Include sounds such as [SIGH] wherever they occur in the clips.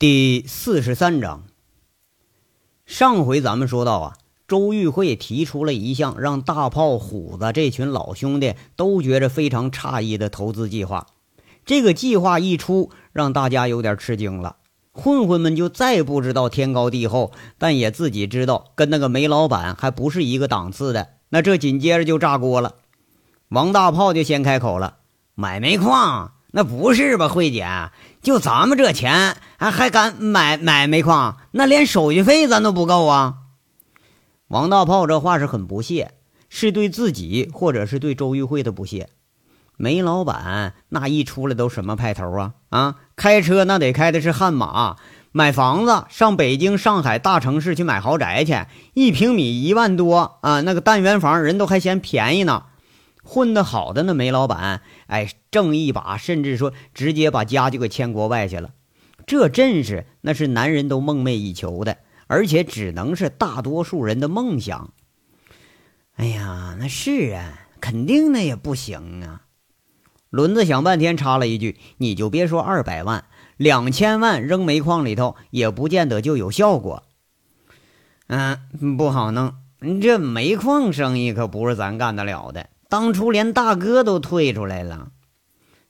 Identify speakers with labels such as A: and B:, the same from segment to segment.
A: 第四十三章。上回咱们说到啊，周玉慧提出了一项让大炮、虎子这群老兄弟都觉着非常诧异的投资计划。这个计划一出，让大家有点吃惊了。混混们就再不知道天高地厚，但也自己知道跟那个煤老板还不是一个档次的。那这紧接着就炸锅了。王大炮就先开口了：“买煤矿。”那不是吧，慧姐？就咱们这钱，还还敢买买煤矿？那连手续费咱都不够啊！王大炮这话是很不屑，是对自己，或者是对周玉慧的不屑。煤老板那一出来都什么派头啊？啊，开车那得开的是悍马，买房子上北京、上海大城市去买豪宅去，一平米一万多啊，那个单元房人都还嫌便宜呢。混得好的那煤老板，哎，挣一把，甚至说直接把家就给迁国外去了。这阵势，那是男人都梦寐以求的，而且只能是大多数人的梦想。哎呀，那是啊，肯定那也不行啊。轮子想半天，插了一句：“你就别说二百万，两千万扔煤矿里头，也不见得就有效果。”嗯，不好弄。这煤矿生意可不是咱干得了的。当初连大哥都退出来了，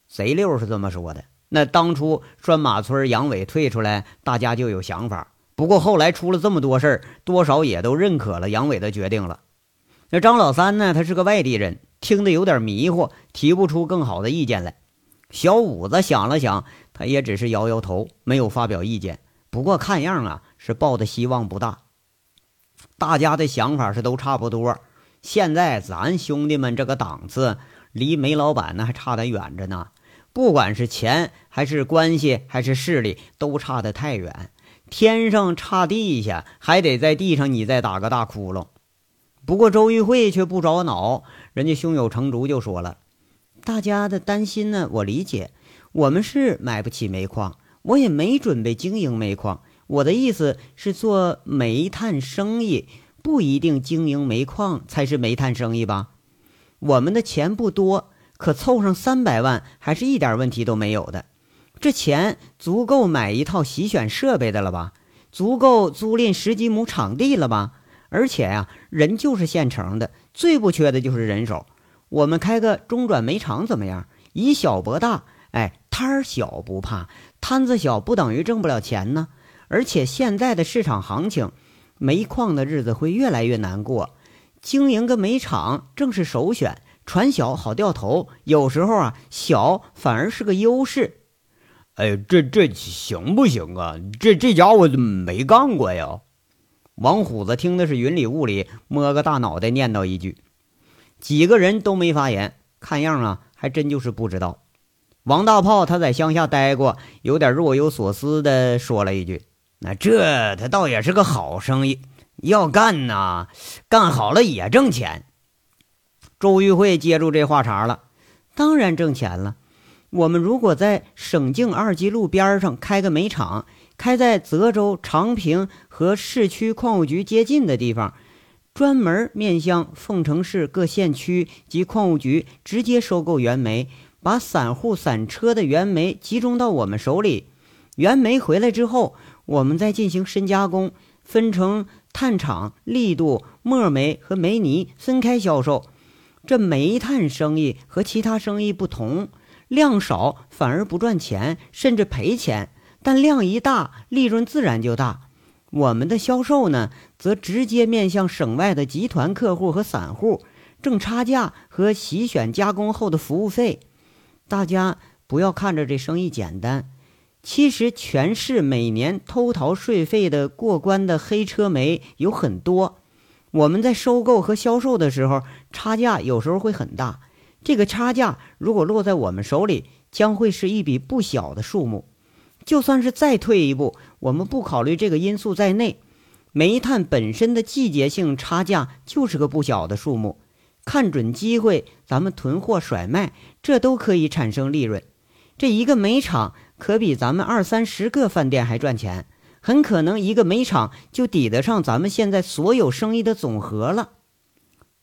A: 贼六是这么说的。那当初拴马村杨伟退出来，大家就有想法。不过后来出了这么多事儿，多少也都认可了杨伟的决定了。那张老三呢？他是个外地人，听得有点迷糊，提不出更好的意见来。小五子想了想，他也只是摇摇头，没有发表意见。不过看样啊，是抱的希望不大。大家的想法是都差不多。现在咱兄弟们这个档次，离煤老板那还差得远着呢。不管是钱，还是关系，还是势力，都差得太远。天上差地下，还得在地上你再打个大窟窿。不过周玉慧却不着恼，人家胸有成竹就说了：“大家的担心呢，我理解。我们是买不起煤矿，我也没准备经营煤矿。我的意思是做煤炭生意。”不一定经营煤矿才是煤炭生意吧？我们的钱不多，可凑上三百万还是一点问题都没有的。这钱足够买一套洗选设备的了吧？足够租赁十几亩场地了吧？而且呀，人就是现成的，最不缺的就是人手。我们开个中转煤厂怎么样？以小博大，哎，摊儿小不怕，摊子小不等于挣不了钱呢。而且现在的市场行情。煤矿的日子会越来越难过，经营个煤厂正是首选。船小好掉头，有时候啊，小反而是个优势。
B: 哎，这这行不行啊？这这家伙没干过呀。
A: 王虎子听的是云里雾里，摸个大脑袋念叨一句，几个人都没发言。看样啊，还真就是不知道。王大炮他在乡下待过，有点若有所思的说了一句。那这他倒也是个好生意，要干呐，干好了也挣钱。周玉慧接住这话茬了，当然挣钱了。我们如果在省境二级路边上开个煤厂，开在泽州、长平和市区矿务局接近的地方，专门面向凤城市各县区及矿务局直接收购原煤，把散户散车的原煤集中到我们手里，原煤回来之后。我们再进行深加工，分成炭厂、力度、墨煤和煤泥分开销售。这煤炭生意和其他生意不同，量少反而不赚钱，甚至赔钱；但量一大，利润自然就大。我们的销售呢，则直接面向省外的集团客户和散户，挣差价和洗选加工后的服务费。大家不要看着这生意简单。其实，全市每年偷逃税费的过关的黑车煤有很多。我们在收购和销售的时候，差价有时候会很大。这个差价如果落在我们手里，将会是一笔不小的数目。就算是再退一步，我们不考虑这个因素在内，煤炭本身的季节性差价就是个不小的数目。看准机会，咱们囤货甩卖，这都可以产生利润。这一个煤厂。可比咱们二三十个饭店还赚钱，很可能一个煤厂就抵得上咱们现在所有生意的总和了。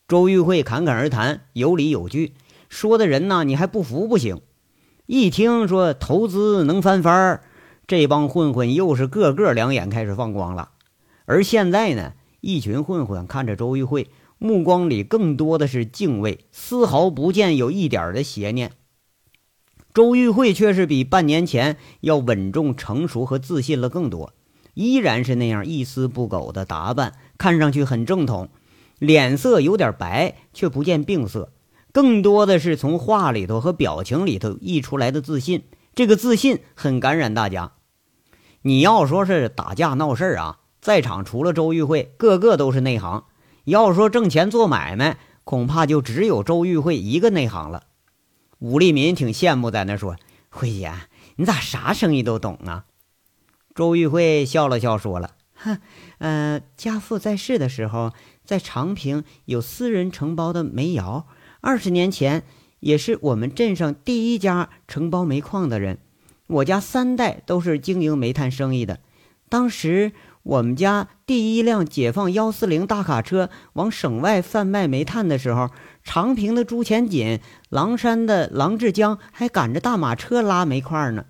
A: 周玉慧侃侃而谈，有理有据，说的人呢，你还不服不行。一听说投资能翻番儿，这帮混混又是个个两眼开始放光了。而现在呢，一群混混看着周玉慧，目光里更多的是敬畏，丝毫不见有一点的邪念。周玉慧却是比半年前要稳重、成熟和自信了更多，依然是那样一丝不苟的打扮，看上去很正统，脸色有点白，却不见病色，更多的是从话里头和表情里头溢出来的自信。这个自信很感染大家。你要说是打架闹事儿啊，在场除了周玉慧，个个都是内行；要说挣钱做买卖，恐怕就只有周玉慧一个内行了。武立民挺羡慕，在那说：“慧姐，你咋啥生意都懂啊？”周玉慧笑了笑，说了：“ [LAUGHS] 哼，呃，家父在世的时候，在长平有私人承包的煤窑，二十年前也是我们镇上第一家承包煤矿的人。我家三代都是经营煤炭生意的。当时我们家第一辆解放幺四零大卡车往省外贩卖煤炭的时候。”长平的朱前锦、狼山的郎志江还赶着大马车拉煤块呢，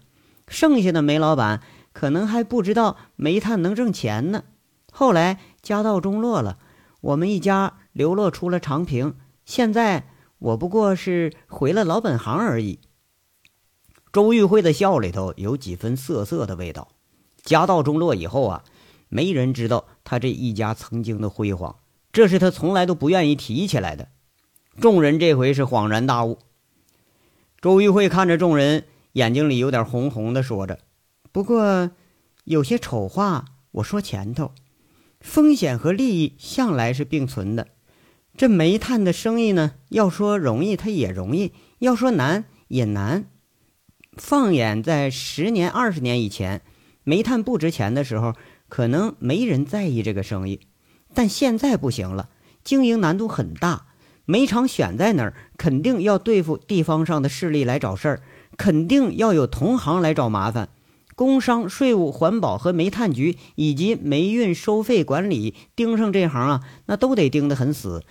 A: 剩下的煤老板可能还不知道煤炭能挣钱呢。后来家道中落了，我们一家流落出了长平。现在我不过是回了老本行而已。周玉慧的笑里头有几分涩涩的味道。家道中落以后啊，没人知道他这一家曾经的辉煌，这是他从来都不愿意提起来的。众人这回是恍然大悟。周玉慧看着众人，眼睛里有点红红的，说着：“不过，有些丑话我说前头，风险和利益向来是并存的。这煤炭的生意呢，要说容易，它也容易；要说难，也难。放眼在十年、二十年以前，煤炭不值钱的时候，可能没人在意这个生意，但现在不行了，经营难度很大。”煤厂选在哪儿，肯定要对付地方上的势力来找事儿，肯定要有同行来找麻烦。工商、税务、环保和煤炭局以及煤运收费管理盯上这行啊，那都得盯得很死。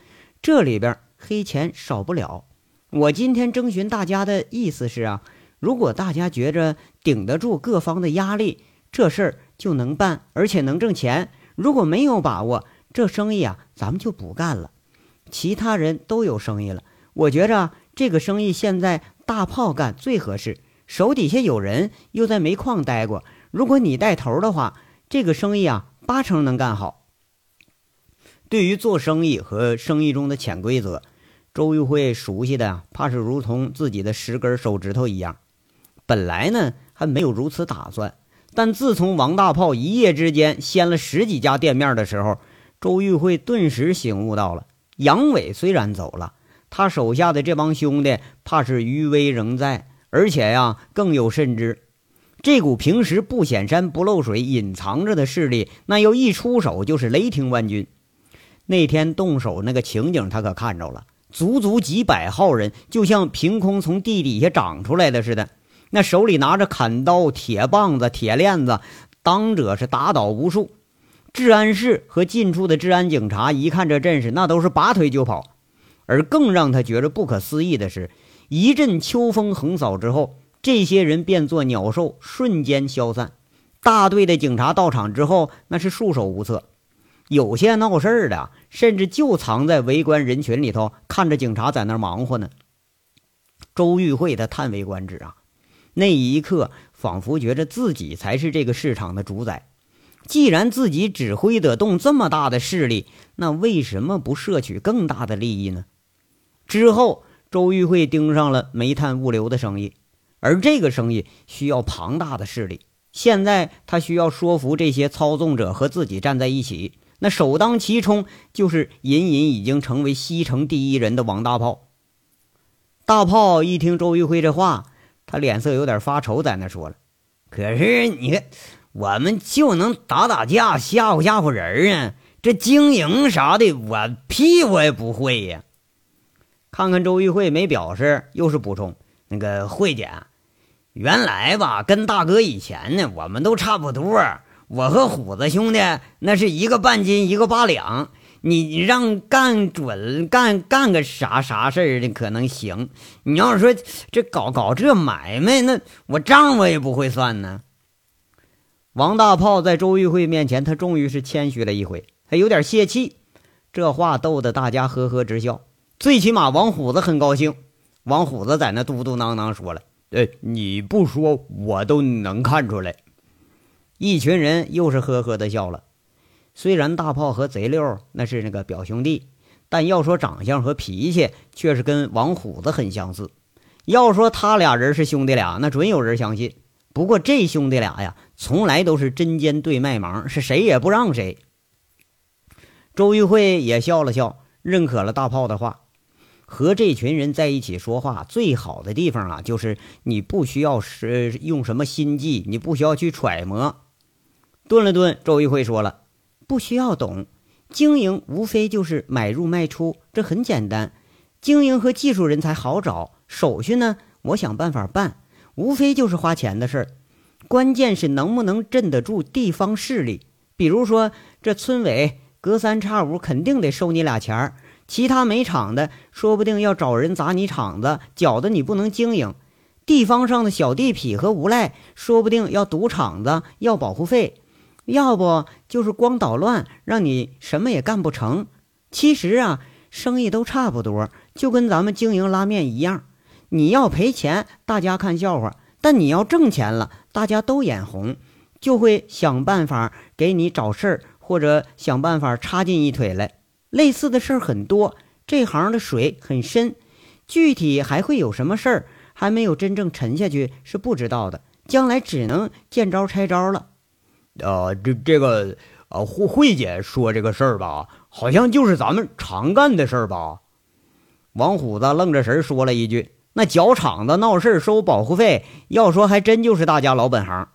A: 这里边黑钱少不了。我今天征询大家的意思是啊，如果大家觉着顶得住各方的压力，这事儿就能办，而且能挣钱。如果没有把握，这生意啊，咱们就不干了。其他人都有生意了，我觉着这个生意现在大炮干最合适，手底下有人，又在煤矿待过。如果你带头的话，这个生意啊，八成能干好。对于做生意和生意中的潜规则，周玉慧熟悉的怕是如同自己的十根手指头一样。本来呢还没有如此打算，但自从王大炮一夜之间掀了十几家店面的时候，周玉慧顿时醒悟到了。杨伟虽然走了，他手下的这帮兄弟怕是余威仍在，而且呀，更有甚之，这股平时不显山不漏水、隐藏着的势力，那要一出手就是雷霆万钧。那天动手那个情景，他可看着了，足足几百号人，就像凭空从地底下长出来的似的，那手里拿着砍刀、铁棒子、铁链子，当者是打倒无数。治安室和近处的治安警察一看这阵势，那都是拔腿就跑。而更让他觉着不可思议的是，一阵秋风横扫之后，这些人变作鸟兽，瞬间消散。大队的警察到场之后，那是束手无策。有些闹事儿的，甚至就藏在围观人群里头，看着警察在那儿忙活呢。周玉慧他叹为观止啊，那一刻仿佛觉着自己才是这个市场的主宰。既然自己指挥得动这么大的势力，那为什么不摄取更大的利益呢？之后，周玉慧盯上了煤炭物流的生意，而这个生意需要庞大的势力。现在他需要说服这些操纵者和自己站在一起，那首当其冲就是隐隐已经成为西城第一人的王大炮。大炮一听周玉慧这话，他脸色有点发愁，在那说了：“可是你看。”我们就能打打架，吓唬吓唬人儿啊！这经营啥的，我屁我也不会呀。看看周玉慧没表示，又是补充：“那个慧姐，原来吧，跟大哥以前呢，我们都差不多。我和虎子兄弟那是一个半斤，一个八两。你让干准干干个啥啥事儿的可能行。你要是说这搞搞这买卖，那我账我也不会算呢。”王大炮在周玉慧面前，他终于是谦虚了一回，还有点泄气。这话逗得大家呵呵直笑，最起码王虎子很高兴。王虎子在那嘟嘟囔囔说了：“
B: 哎，你不说我都能看出来。”
A: 一群人又是呵呵的笑了。虽然大炮和贼六那是那个表兄弟，但要说长相和脾气，却是跟王虎子很相似。要说他俩人是兄弟俩，那准有人相信。不过这兄弟俩呀，从来都是针尖对麦芒，是谁也不让谁。周玉慧也笑了笑，认可了大炮的话。和这群人在一起说话，最好的地方啊，就是你不需要是用什么心计，你不需要去揣摩。顿了顿，周玉慧说了：“不需要懂，经营无非就是买入卖出，这很简单。经营和技术人才好找，手续呢，我想办法办。”无非就是花钱的事儿，关键是能不能镇得住地方势力。比如说，这村委隔三差五肯定得收你俩钱儿，其他没厂的说不定要找人砸你厂子，搅得你不能经营。地方上的小地痞和无赖说不定要堵厂子，要保护费，要不就是光捣乱，让你什么也干不成。其实啊，生意都差不多，就跟咱们经营拉面一样。你要赔钱，大家看笑话；但你要挣钱了，大家都眼红，就会想办法给你找事儿，或者想办法插进一腿来。类似的事儿很多，这行的水很深，具体还会有什么事儿，还没有真正沉下去是不知道的。将来只能见招拆招了。
B: 呃，这这个，呃，慧慧姐说这个事儿吧，好像就是咱们常干的事儿吧？
A: 王虎子愣着神说了一句。那搅场子、闹事收保护费，要说还真就是大家老本行。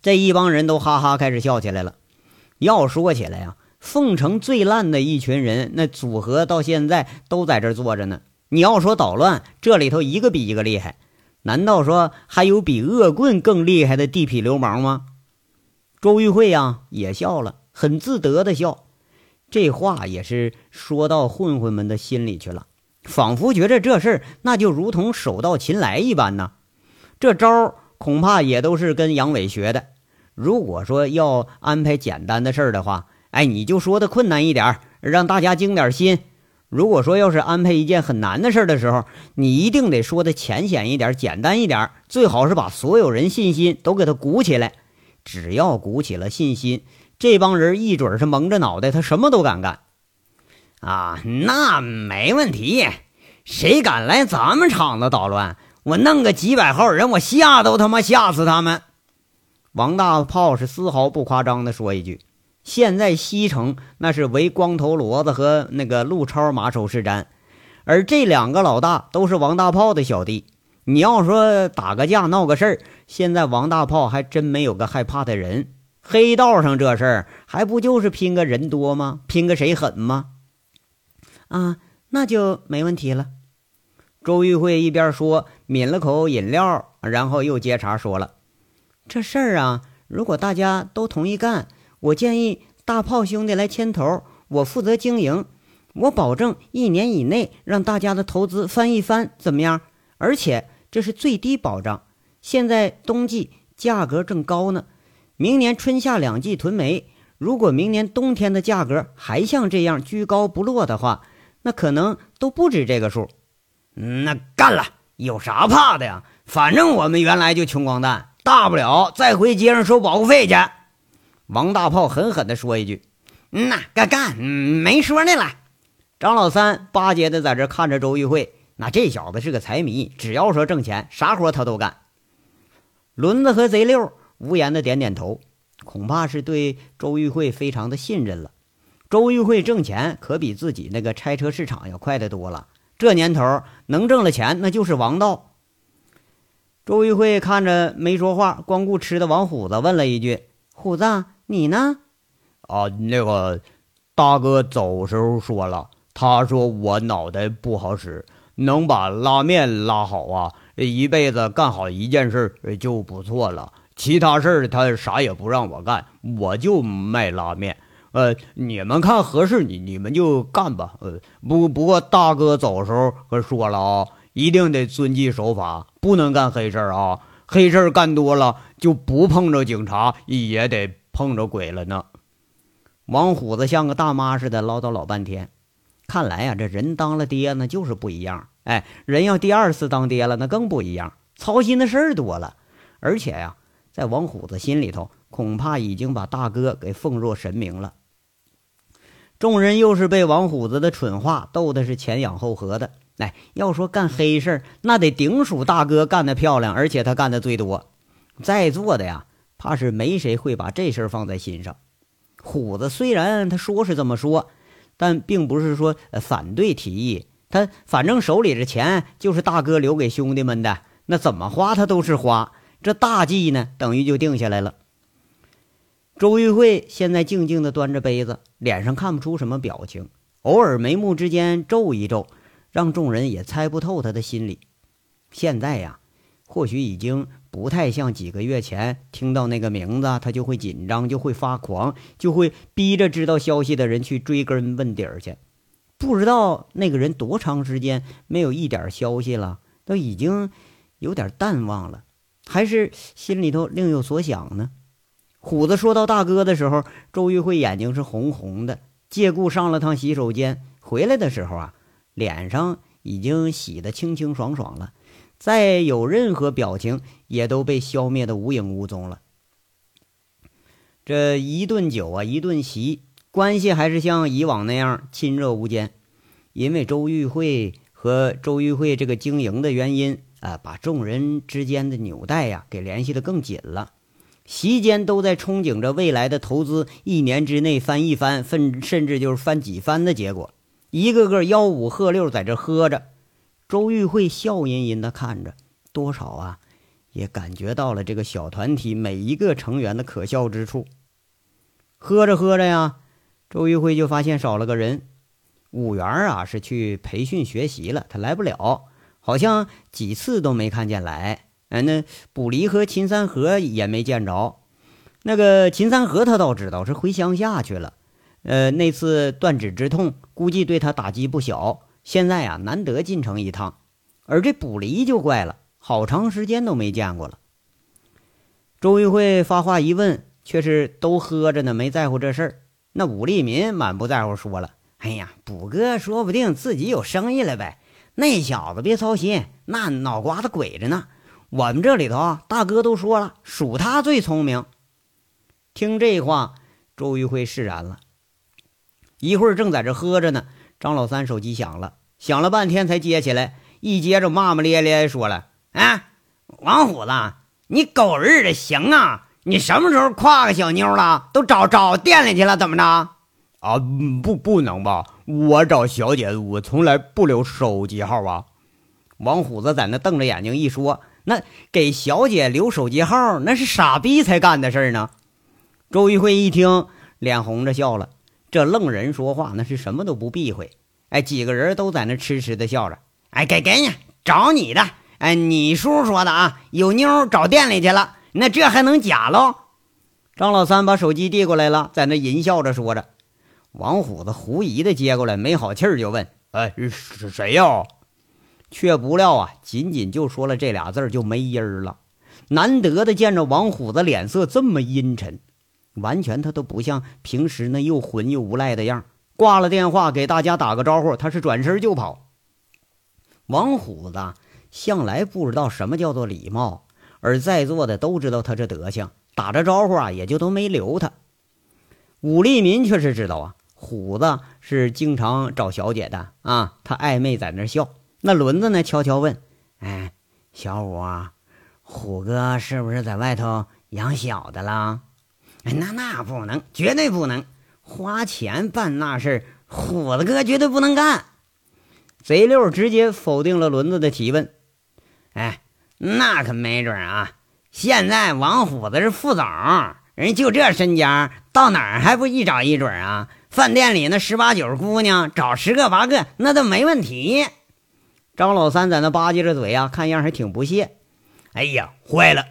A: 这一帮人都哈哈开始笑起来了。要说起来呀，凤城最烂的一群人，那组合到现在都在这坐着呢。你要说捣乱，这里头一个比一个厉害。难道说还有比恶棍更厉害的地痞流氓吗？周玉慧呀也笑了，很自得的笑。这话也是说到混混们的心里去了。仿佛觉着这事儿那就如同手到擒来一般呢，这招恐怕也都是跟杨伟学的。如果说要安排简单的事儿的话，哎，你就说的困难一点，让大家精点心；如果说要是安排一件很难的事儿的时候，你一定得说的浅显一点、简单一点，最好是把所有人信心都给他鼓起来。只要鼓起了信心，这帮人一准是蒙着脑袋，他什么都敢干。
C: 啊，那没问题。谁敢来咱们厂子捣乱，我弄个几百号人，我吓都他妈吓死他们。
A: 王大炮是丝毫不夸张的说一句：“现在西城那是唯光头骡子和那个陆超马首是瞻，而这两个老大都是王大炮的小弟。你要说打个架闹个事儿，现在王大炮还真没有个害怕的人。黑道上这事儿还不就是拼个人多吗？拼个谁狠吗？”啊，那就没问题了。周玉慧一边说，抿了口饮料，然后又接茬说了：“这事儿啊，如果大家都同意干，我建议大炮兄弟来牵头，我负责经营，我保证一年以内让大家的投资翻一番，怎么样？而且这是最低保障。现在冬季价格正高呢，明年春夏两季囤煤，如果明年冬天的价格还像这样居高不落的话。”那可能都不止这个数，
C: 那干了有啥怕的呀？反正我们原来就穷光蛋，大不了再回街上收保护费去。
A: 王大炮狠狠地说一句：“
C: 嗯呐，干干，没说呢了。”
A: 张老三巴结的在这看着周玉慧，那这小子是个财迷，只要说挣钱，啥活他都干。轮子和贼六无言的点点头，恐怕是对周玉慧非常的信任了。周玉慧挣钱可比自己那个拆车市场要快得多了。这年头能挣了钱，那就是王道。周玉慧看着没说话、光顾吃的王虎子，问了一句：“虎子，你呢？”“
B: 啊，那个大哥走时候说了，他说我脑袋不好使，能把拉面拉好啊，一辈子干好一件事就不错了。其他事儿他啥也不让我干，我就卖拉面。”呃，你们看合适，你你们就干吧。呃，不不过大哥走时候可说了啊，一定得遵纪守法，不能干黑事啊。黑事干多了，就不碰着警察也得碰着鬼了呢。
A: 王虎子像个大妈似的唠叨老半天。看来呀，这人当了爹呢，就是不一样。哎，人要第二次当爹了，那更不一样，操心的事儿多了。而且呀，在王虎子心里头，恐怕已经把大哥给奉若神明了。众人又是被王虎子的蠢话逗得是前仰后合的。哎，要说干黑事儿那得顶属大哥干得漂亮，而且他干的最多。在座的呀，怕是没谁会把这事儿放在心上。虎子虽然他说是这么说，但并不是说反对提议。他反正手里这钱就是大哥留给兄弟们的，那怎么花他都是花。这大计呢，等于就定下来了。周玉慧现在静静地端着杯子，脸上看不出什么表情，偶尔眉目之间皱一皱，让众人也猜不透他的心理。现在呀，或许已经不太像几个月前听到那个名字，他就会紧张，就会发狂，就会逼着知道消息的人去追根问底儿去。不知道那个人多长时间没有一点消息了，都已经有点淡忘了，还是心里头另有所想呢？虎子说到大哥的时候，周玉慧眼睛是红红的，借故上了趟洗手间，回来的时候啊，脸上已经洗得清清爽爽了，再有任何表情也都被消灭的无影无踪了。这一顿酒啊，一顿席，关系还是像以往那样亲热无间，因为周玉慧和周玉慧这个经营的原因啊，把众人之间的纽带呀给联系的更紧了。席间都在憧憬着未来的投资，一年之内翻一番，甚甚至就是翻几番的结果。一个个吆五喝六在这喝着，周玉慧笑吟吟的看着，多少啊，也感觉到了这个小团体每一个成员的可笑之处。喝着喝着呀，周玉慧就发现少了个人，五元啊是去培训学习了，他来不了，好像几次都没看见来。哎，那卜离和秦三河也没见着。那个秦三河他倒知道是回乡下去了。呃，那次断指之痛，估计对他打击不小。现在啊，难得进城一趟。而这卜离就怪了，好长时间都没见过了。周玉慧发话一问，却是都喝着呢，没在乎这事儿。那武立民满不在乎说了：“哎呀，卜哥说不定自己有生意了呗。那小子别操心，那脑瓜子鬼着呢。”我们这里头啊，大哥都说了，属他最聪明。听这话，周玉辉释然了。一会儿正在这喝着呢，张老三手机响了，响了半天才接起来，一接着骂骂咧咧说了：“哎，王虎子，你狗日的行啊！你什么时候挎个小妞了？都找找店里去了？怎么着？
B: 啊，不，不能吧？我找小姐，我从来不留手机号啊。”
A: 王虎子在那瞪着眼睛一说。那给小姐留手机号，那是傻逼才干的事儿呢。周玉慧一听，脸红着笑了。这愣人说话，那是什么都不避讳。哎，几个人都在那痴痴的笑着。哎，给给你找你的。哎，你叔说的啊，有妞找店里去了。那这还能假喽？张老三把手机递过来了，在那淫笑着说着。王虎子狐疑的接过来，没好气儿就问：“
B: 哎，是谁呀？”
A: 却不料啊，仅仅就说了这俩字就没音儿了。难得的见着王虎子脸色这么阴沉，完全他都不像平时那又混又无赖的样挂了电话，给大家打个招呼，他是转身就跑。王虎子向来不知道什么叫做礼貌，而在座的都知道他这德行，打着招呼啊，也就都没留他。武立民却是知道啊，虎子是经常找小姐的啊，他暧昧在那笑。那轮子呢？悄悄问：“哎，小五啊，虎哥是不是在外头养小的了？哎，那那不能，绝对不能花钱办那事虎子哥绝对不能干。”贼六直接否定了轮子的提问。哎，那可没准啊！现在王虎子是副总，人就这身家，到哪儿还不一找一准啊？饭店里那十八九姑娘，找十个八个那都没问题。张老三在那吧唧着嘴啊，看样还挺不屑。哎呀，坏了，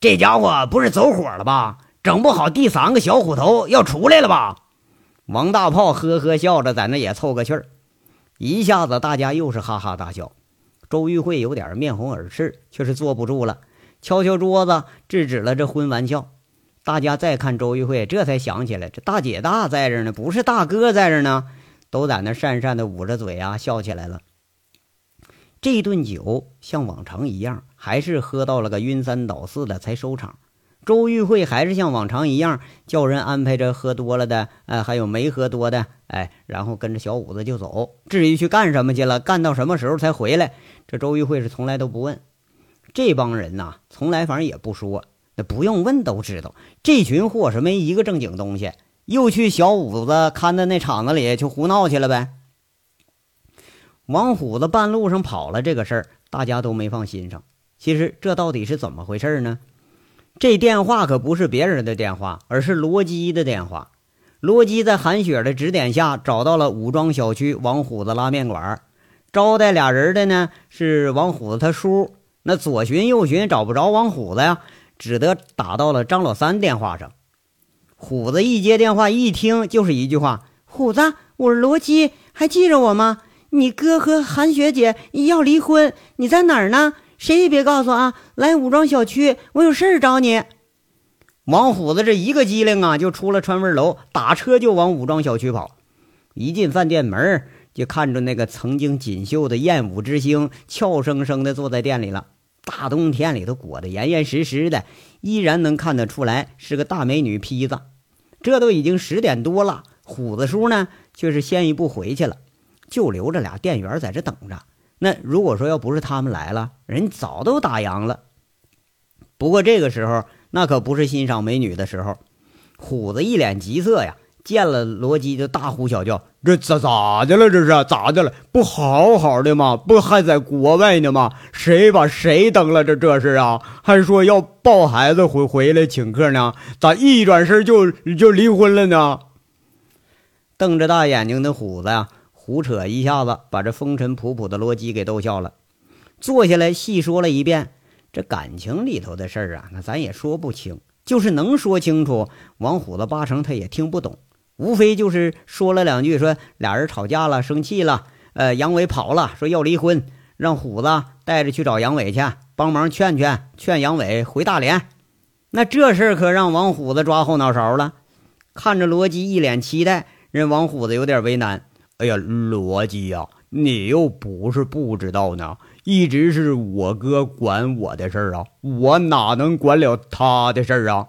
A: 这家伙不是走火了吧？整不好第三个小虎头要出来了吧？王大炮呵呵笑着在那也凑个气儿，一下子大家又是哈哈大笑。周玉慧有点面红耳赤，却是坐不住了，敲敲桌子，制止了这荤玩笑。大家再看周玉慧，这才想起来，这大姐大在这呢，不是大哥在这呢，都在那讪讪的捂着嘴啊，笑起来了。这顿酒像往常一样，还是喝到了个晕三倒四的才收场。周玉慧还是像往常一样叫人安排着喝多了的，哎，还有没喝多的，哎，然后跟着小五子就走。至于去干什么去了，干到什么时候才回来，这周玉慧是从来都不问。这帮人呐，从来反正也不说。那不用问都知道，这群货是没一个正经东西，又去小五子看的那厂子里去胡闹去了呗。王虎子半路上跑了这个事儿，大家都没放心上。其实这到底是怎么回事呢？这电话可不是别人的电话，而是罗基的电话。罗基在韩雪的指点下，找到了武庄小区王虎子拉面馆，招待俩人的呢是王虎子他叔。那左寻右寻找不着王虎子呀。只得打到了张老三电话上。虎子一接电话，一听就是一句话：“虎子，我是罗基，还记着我吗？你哥和韩雪姐要离婚，你在哪儿呢？谁也别告诉啊！来武装小区，我有事儿找你。”王虎子这一个机灵啊，就出了川味楼，打车就往武装小区跑。一进饭店门，就看着那个曾经锦绣的艳舞之星，俏生生的坐在店里了。大冬天里头裹得严严实实的，依然能看得出来是个大美女坯子。这都已经十点多了，虎子叔呢却是先一步回去了，就留着俩店员在这等着。那如果说要不是他们来了，人早都打烊了。不过这个时候，那可不是欣赏美女的时候。虎子一脸急色呀。见了罗基就大呼小叫：“这咋咋的了？这是咋的了？不好好的吗？不还在国外呢吗？谁把谁蹬了？这这是啊？还说要抱孩子回回来请客呢？咋一转身就就离婚了呢？”瞪着大眼睛的虎子呀，胡扯一下子，把这风尘仆仆的罗基给逗笑了。坐下来细说了一遍这感情里头的事儿啊，那咱也说不清。就是能说清楚，王虎子八成他也听不懂。无非就是说了两句，说俩人吵架了，生气了，呃，杨伟跑了，说要离婚，让虎子带着去找杨伟去，帮忙劝劝，劝杨伟回大连。那这事儿可让王虎子抓后脑勺了。看着罗辑一脸期待，人王虎子有点为难。哎呀，罗辑呀，你又不是不知道呢，一直是我哥管我的事儿啊，我哪能管了他的事儿啊？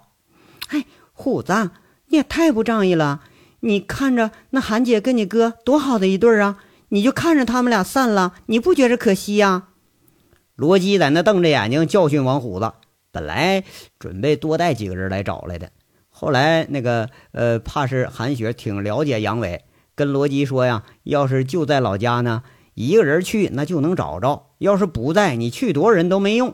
A: 哎，虎子，你也太不仗义了。你看着那韩姐跟你哥多好的一对儿啊，你就看着他们俩散了，你不觉着可惜呀？罗基在那瞪着眼睛教训王虎子。本来准备多带几个人来找来的，后来那个呃，怕是韩雪挺了解杨伟，跟罗基说呀，要是就在老家呢，一个人去那就能找着；要是不在，你去多少人都没用。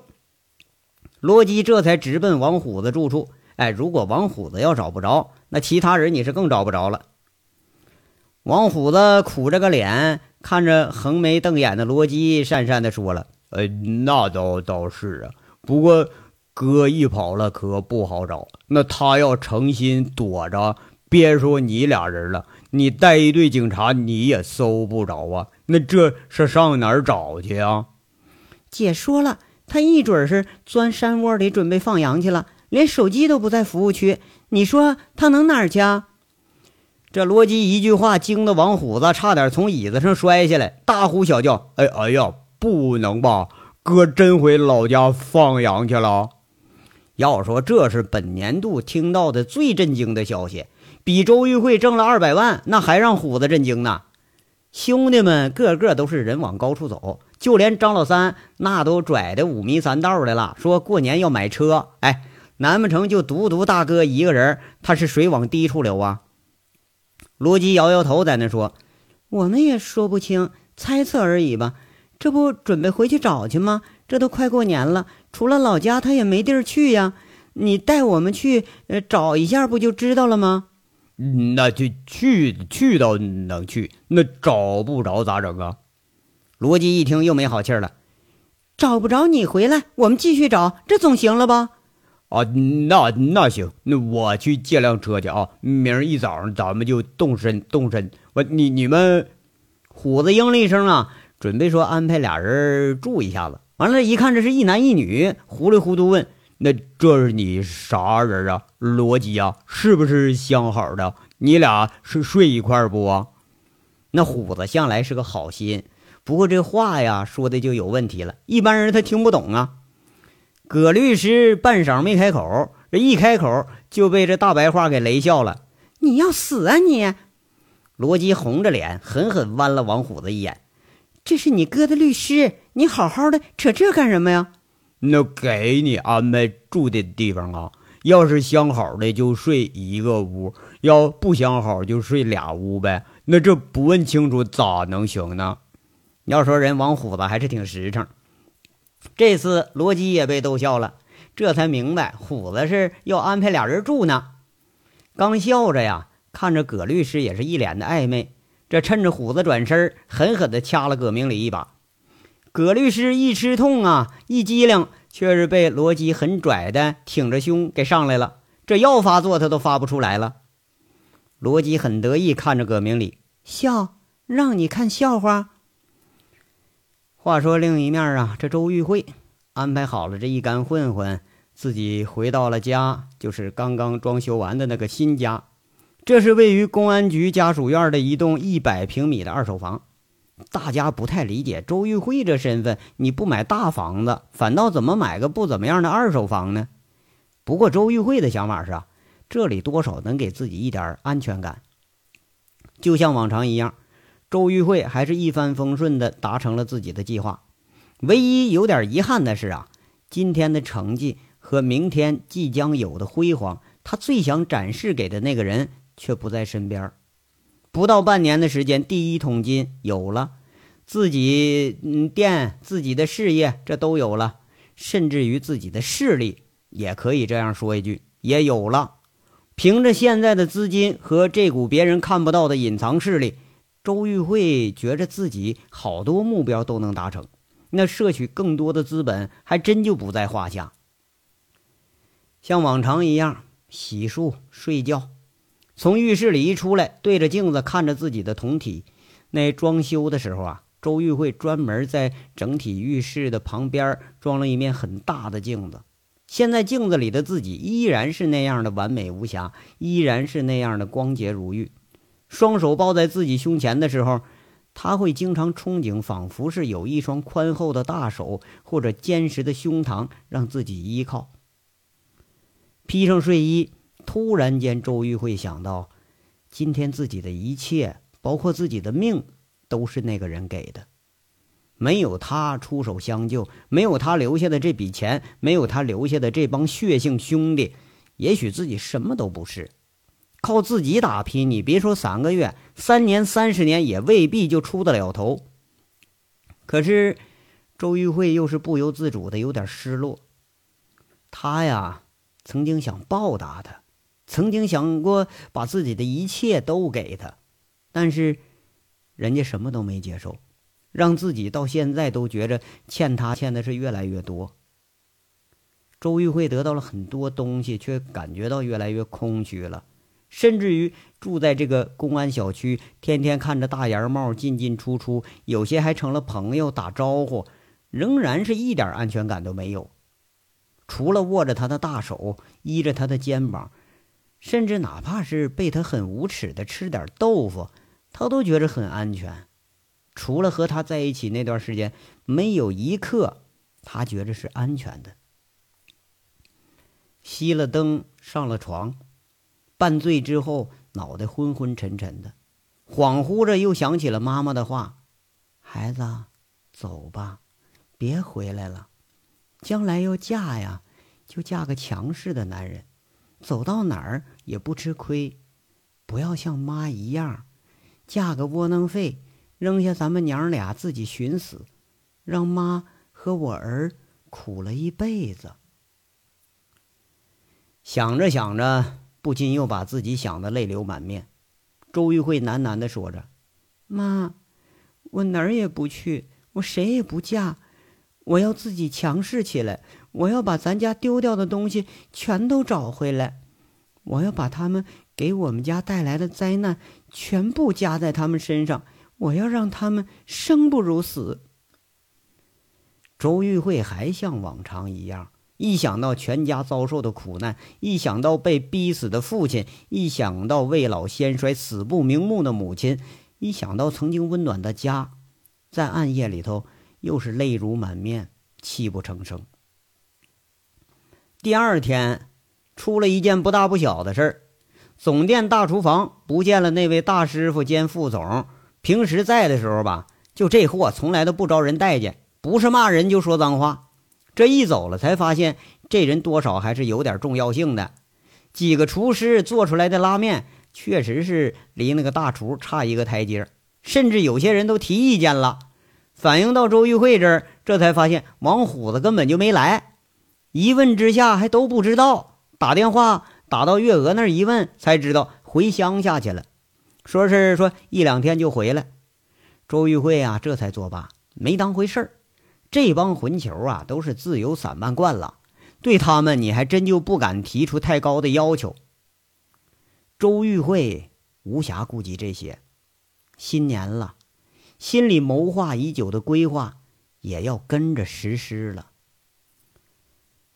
A: 罗基这才直奔王虎子住处。哎，如果王虎子要找不着，那其他人你是更找不着了。王虎子苦着个脸，看着横眉瞪眼的罗辑，讪讪地说了：“呃，那倒倒是啊，不过哥一跑了可不好找。那他要诚心躲着，别说你俩人了，你带一队警察你也搜不着啊。那这是上哪儿找去啊？”姐说了，他一准是钻山窝里准备放羊去了。连手机都不在服务区，你说他能哪儿去？啊？这罗辑一句话惊得王虎子差点从椅子上摔下来，大呼小叫：“哎哎呀，不能吧！哥真回老家放羊去了？要说这是本年度听到的最震惊的消息，比周玉慧挣了二百万那还让虎子震惊呢！兄弟们个个都是人往高处走，就连张老三那都拽的五迷三道的了，说过年要买车。哎。难不成就独独大哥一个人？他是水往低处流啊？罗辑摇摇头，在那说：“我们也说不清，猜测而已吧。这不准备回去找去吗？这都快过年了，除了老家，他也没地儿去呀。你带我们去，呃，找一下不就知道了吗？那就去，去倒能去，那找不着咋整啊？”罗辑一听又没好气了：“找不着你回来，我们继续找，这总行了吧？”啊，那那行，那我去借辆车去啊！明儿一早上咱们就动身动身。我你你们，虎子应了一声啊，准备说安排俩人住一下子。完了，一看这是一男一女，糊里糊涂问：“那这是你啥人啊？罗辑啊？是不是相好的？你俩是睡一块不啊？”那虎子向来是个好心，不过这话呀说的就有问题了，一般人他听不懂啊。葛律师半晌没开口，这一开口就被这大白话给雷笑了：“
D: 你要死啊你！”
A: 罗辑红着脸，狠狠剜了王虎子一眼：“
D: 这是你哥的律师，你好好的扯这干什么呀？”
B: 那给你安排住的地方啊，要是相好的就睡一个屋，要不相好就睡俩屋呗。那这不问清楚咋能行呢？
A: 要说人王虎子还是挺实诚。这次罗辑也被逗笑了，这才明白虎子是要安排俩人住呢。刚笑着呀，看着葛律师也是一脸的暧昧。这趁着虎子转身，狠狠地掐了葛明礼一把。葛律师一吃痛啊，一激灵，却是被罗辑很拽的挺着胸给上来了。这要发作，他都发不出来了。罗辑很得意，看着葛明礼
D: 笑，让你看笑话。
A: 话说另一面啊，这周玉慧安排好了这一干混混，自己回到了家，就是刚刚装修完的那个新家。这是位于公安局家属院的一栋一百平米的二手房。大家不太理解周玉慧这身份，你不买大房子，反倒怎么买个不怎么样的二手房呢？不过周玉慧的想法是啊。这里多少能给自己一点安全感，就像往常一样，周玉慧还是一帆风顺的达成了自己的计划。唯一有点遗憾的是啊，今天的成绩和明天即将有的辉煌，他最想展示给的那个人却不在身边。不到半年的时间，第一桶金有了，自己嗯店、自己的事业这都有了，甚至于自己的势力也可以这样说一句，也有了。凭着现在的资金和这股别人看不到的隐藏势力，周玉慧觉着自己好多目标都能达成，那摄取更多的资本还真就不在话下。像往常一样洗漱、睡觉，从浴室里一出来，对着镜子看着自己的酮体。那装修的时候啊，周玉慧专门在整体浴室的旁边装了一面很大的镜子。现在镜子里的自己依然是那样的完美无瑕，依然是那样的光洁如玉。双手抱在自己胸前的时候，他会经常憧憬，仿佛是有一双宽厚的大手或者坚实的胸膛让自己依靠。披上睡衣，突然间，周玉慧想到，今天自己的一切，包括自己的命，都是那个人给的。没有他出手相救，没有他留下的这笔钱，没有他留下的这帮血性兄弟，也许自己什么都不是。靠自己打拼，你别说三个月、三年、三十年，也未必就出得了头。可是周玉慧又是不由自主的有点失落。他呀，曾经想报答他，曾经想过把自己的一切都给他，但是人家什么都没接受。让自己到现在都觉着欠他欠的是越来越多。周玉慧得到了很多东西，却感觉到越来越空虚了。甚至于住在这个公安小区，天天看着大檐帽进进出出，有些还成了朋友打招呼，仍然是一点安全感都没有。除了握着他的大手，依着他的肩膀，甚至哪怕是被他很无耻的吃点豆腐，他都觉着很安全。除了和他在一起那段时间，没有一刻他觉着是安全的。熄了灯，上了床，半醉之后，脑袋昏昏沉沉的，恍惚着又想起了妈妈的话：“孩子，走吧，别回来了。将来要嫁呀，就嫁个强势的男人，走到哪儿也不吃亏。不要像妈一样，嫁个窝囊废。”扔下咱们娘俩自己寻死，让妈和我儿苦了一辈子。想着想着，不禁又把自己想的泪流满面。周玉慧喃喃的说着：“妈，我哪儿也不去，我谁也不嫁，我要自己强势起来，我要把咱家丢掉的东西全都找回来，我要把他们给我们家带来的灾难全部加在他们身上。”我要让他们生不如死。周玉慧还像往常一样，一想到全家遭受的苦难，一想到被逼死的父亲，一想到未老先衰、死不瞑目的母亲，一想到曾经温暖的家，在暗夜里头又是泪如满面、泣不成声。第二天，出了一件不大不小的事儿，总店大厨房不见了那位大师傅兼副总。平时在的时候吧，就这货从来都不招人待见。不是骂人就说脏话，这一走了才发现这人多少还是有点重要性的。几个厨师做出来的拉面确实是离那个大厨差一个台阶，甚至有些人都提意见了。反映到周玉慧这儿，这才发现王虎子根本就没来。一问之下还都不知道，打电话打到月娥那儿一问，才知道回乡下去了，说是说一两天就回来。周玉慧啊，这才作罢，没当回事儿。这帮混球啊，都是自由散漫惯了，对他们你还真就不敢提出太高的要求。周玉慧无暇顾及这些，新年了，心里谋划已久的规划也要跟着实施了。